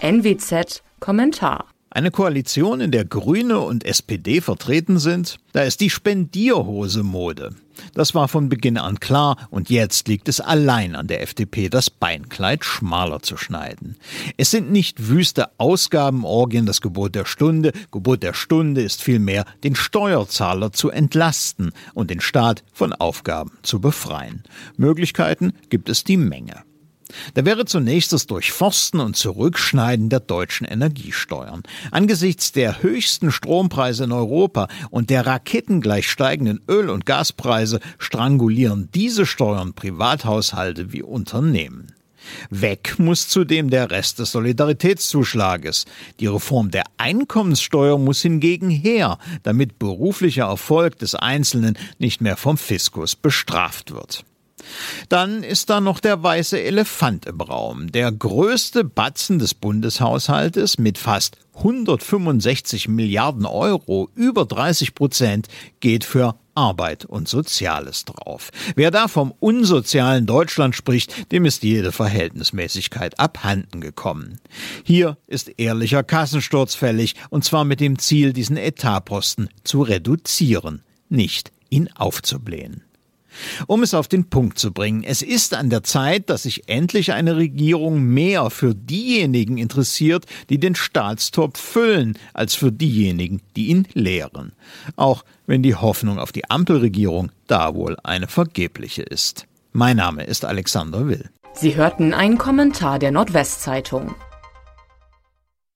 NWZ Kommentar eine Koalition, in der Grüne und SPD vertreten sind, da ist die Spendierhose Mode. Das war von Beginn an klar und jetzt liegt es allein an der FDP, das Beinkleid schmaler zu schneiden. Es sind nicht wüste Ausgabenorgien das Gebot der Stunde, Gebot der Stunde ist vielmehr, den Steuerzahler zu entlasten und den Staat von Aufgaben zu befreien. Möglichkeiten gibt es die Menge. Da wäre zunächst das Durchforsten und Zurückschneiden der deutschen Energiesteuern. Angesichts der höchsten Strompreise in Europa und der raketengleich steigenden Öl- und Gaspreise strangulieren diese Steuern Privathaushalte wie Unternehmen. Weg muss zudem der Rest des Solidaritätszuschlages. Die Reform der Einkommenssteuer muss hingegen her, damit beruflicher Erfolg des Einzelnen nicht mehr vom Fiskus bestraft wird. Dann ist da noch der weiße Elefant im Raum, der größte Batzen des Bundeshaushaltes mit fast 165 Milliarden Euro, über 30 Prozent, geht für Arbeit und Soziales drauf. Wer da vom unsozialen Deutschland spricht, dem ist jede Verhältnismäßigkeit abhanden gekommen. Hier ist ehrlicher Kassensturz fällig, und zwar mit dem Ziel, diesen Etatposten zu reduzieren, nicht ihn aufzublähen. Um es auf den Punkt zu bringen, es ist an der Zeit, dass sich endlich eine Regierung mehr für diejenigen interessiert, die den Staatstopf füllen, als für diejenigen, die ihn leeren. Auch wenn die Hoffnung auf die Ampelregierung da wohl eine vergebliche ist. Mein Name ist Alexander Will. Sie hörten einen Kommentar der Nordwestzeitung.